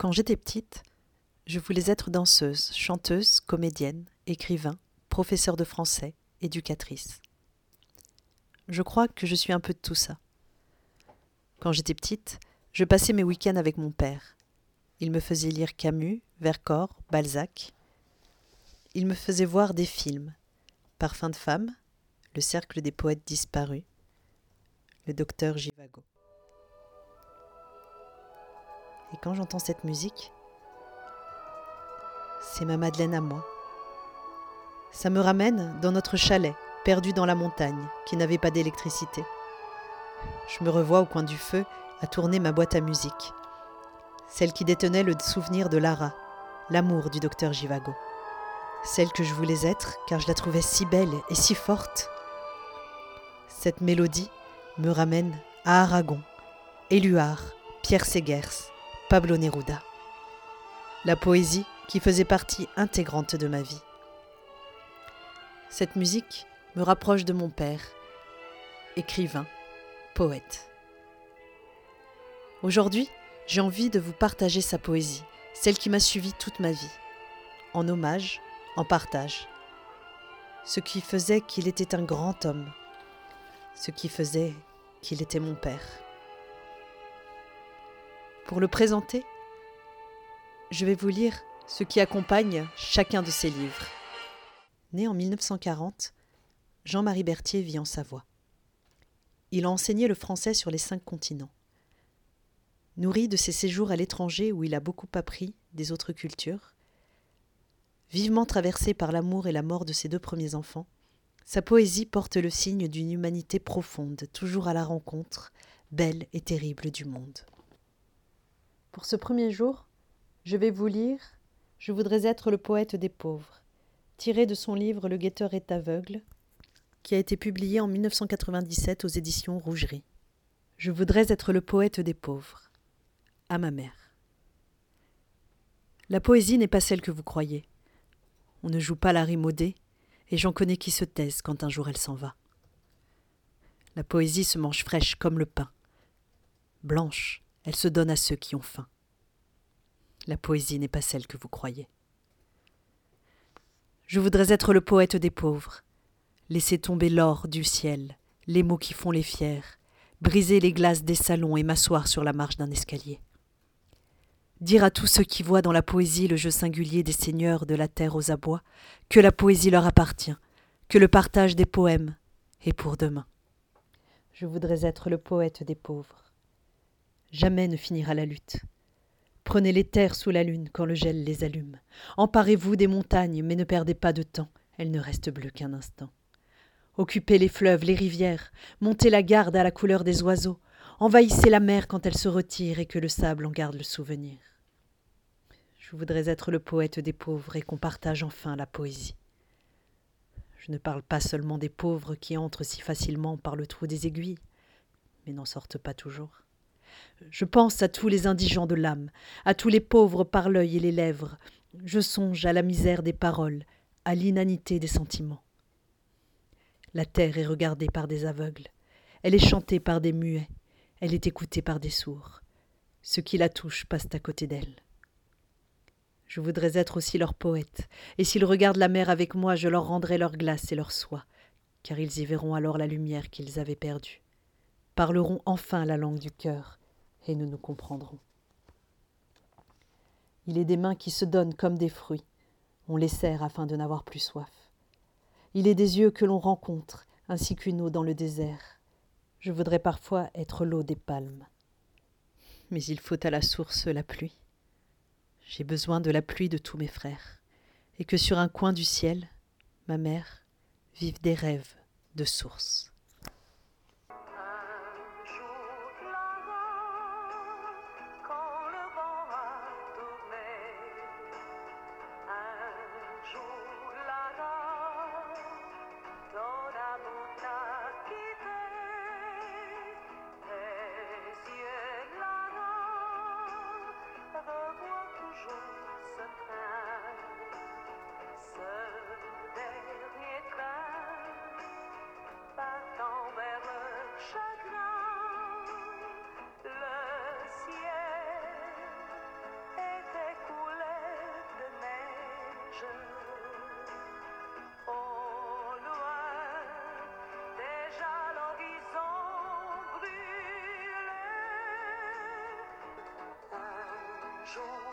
Quand j'étais petite, je voulais être danseuse, chanteuse, comédienne, écrivain, professeur de français, éducatrice. Je crois que je suis un peu de tout ça. Quand j'étais petite, je passais mes week-ends avec mon père. Il me faisait lire Camus, Vercors, Balzac. Il me faisait voir des films. Parfum de femme, Le cercle des poètes disparus, Le docteur Givago. Et quand j'entends cette musique, c'est ma Madeleine à moi. Ça me ramène dans notre chalet, perdu dans la montagne, qui n'avait pas d'électricité. Je me revois au coin du feu à tourner ma boîte à musique, celle qui détenait le souvenir de Lara, l'amour du docteur Givago, celle que je voulais être car je la trouvais si belle et si forte. Cette mélodie me ramène à Aragon, Éluard, Pierre Segers, Pablo Neruda. La poésie qui faisait partie intégrante de ma vie. Cette musique me rapproche de mon père, écrivain, poète. Aujourd'hui, j'ai envie de vous partager sa poésie, celle qui m'a suivi toute ma vie, en hommage, en partage. Ce qui faisait qu'il était un grand homme, ce qui faisait qu'il était mon père. Pour le présenter, je vais vous lire ce qui accompagne chacun de ses livres. Né en 1940, Jean-Marie Berthier vit en Savoie. Il a enseigné le français sur les cinq continents. Nourri de ses séjours à l'étranger où il a beaucoup appris des autres cultures, vivement traversé par l'amour et la mort de ses deux premiers enfants, sa poésie porte le signe d'une humanité profonde, toujours à la rencontre, belle et terrible du monde. Pour ce premier jour, je vais vous lire Je voudrais être le poète des pauvres, tiré de son livre Le guetteur est aveugle, qui a été publié en 1997 aux éditions Rougerie. Je voudrais être le poète des pauvres. À ma mère. La poésie n'est pas celle que vous croyez. On ne joue pas la rimaudée, et j'en connais qui se taisent quand un jour elle s'en va. La poésie se mange fraîche comme le pain. Blanche, elle se donne à ceux qui ont faim. La poésie n'est pas celle que vous croyez. Je voudrais être le poète des pauvres, laisser tomber l'or du ciel, les mots qui font les fiers, briser les glaces des salons et m'asseoir sur la marche d'un escalier. Dire à tous ceux qui voient dans la poésie le jeu singulier des seigneurs de la terre aux abois que la poésie leur appartient, que le partage des poèmes est pour demain. Je voudrais être le poète des pauvres. Jamais ne finira la lutte. Prenez les terres sous la lune quand le gel les allume. Emparez-vous des montagnes, mais ne perdez pas de temps, elles ne restent bleues qu'un instant. Occupez les fleuves, les rivières, montez la garde à la couleur des oiseaux, envahissez la mer quand elle se retire et que le sable en garde le souvenir. Je voudrais être le poète des pauvres et qu'on partage enfin la poésie. Je ne parle pas seulement des pauvres qui entrent si facilement par le trou des aiguilles, mais n'en sortent pas toujours. Je pense à tous les indigents de l'âme, à tous les pauvres par l'œil et les lèvres. Je songe à la misère des paroles, à l'inanité des sentiments. La terre est regardée par des aveugles, elle est chantée par des muets, elle est écoutée par des sourds. Ceux qui la touchent passent à côté d'elle. Je voudrais être aussi leur poète, et s'ils regardent la mer avec moi, je leur rendrai leur glace et leur soie, car ils y verront alors la lumière qu'ils avaient perdue. Parleront enfin la langue du cœur, et nous nous comprendrons. Il est des mains qui se donnent comme des fruits. On les serre afin de n'avoir plus soif. Il est des yeux que l'on rencontre, ainsi qu'une eau dans le désert. Je voudrais parfois être l'eau des palmes. Mais il faut à la source la pluie. J'ai besoin de la pluie de tous mes frères, et que sur un coin du ciel, ma mère, vive des rêves de source. Jour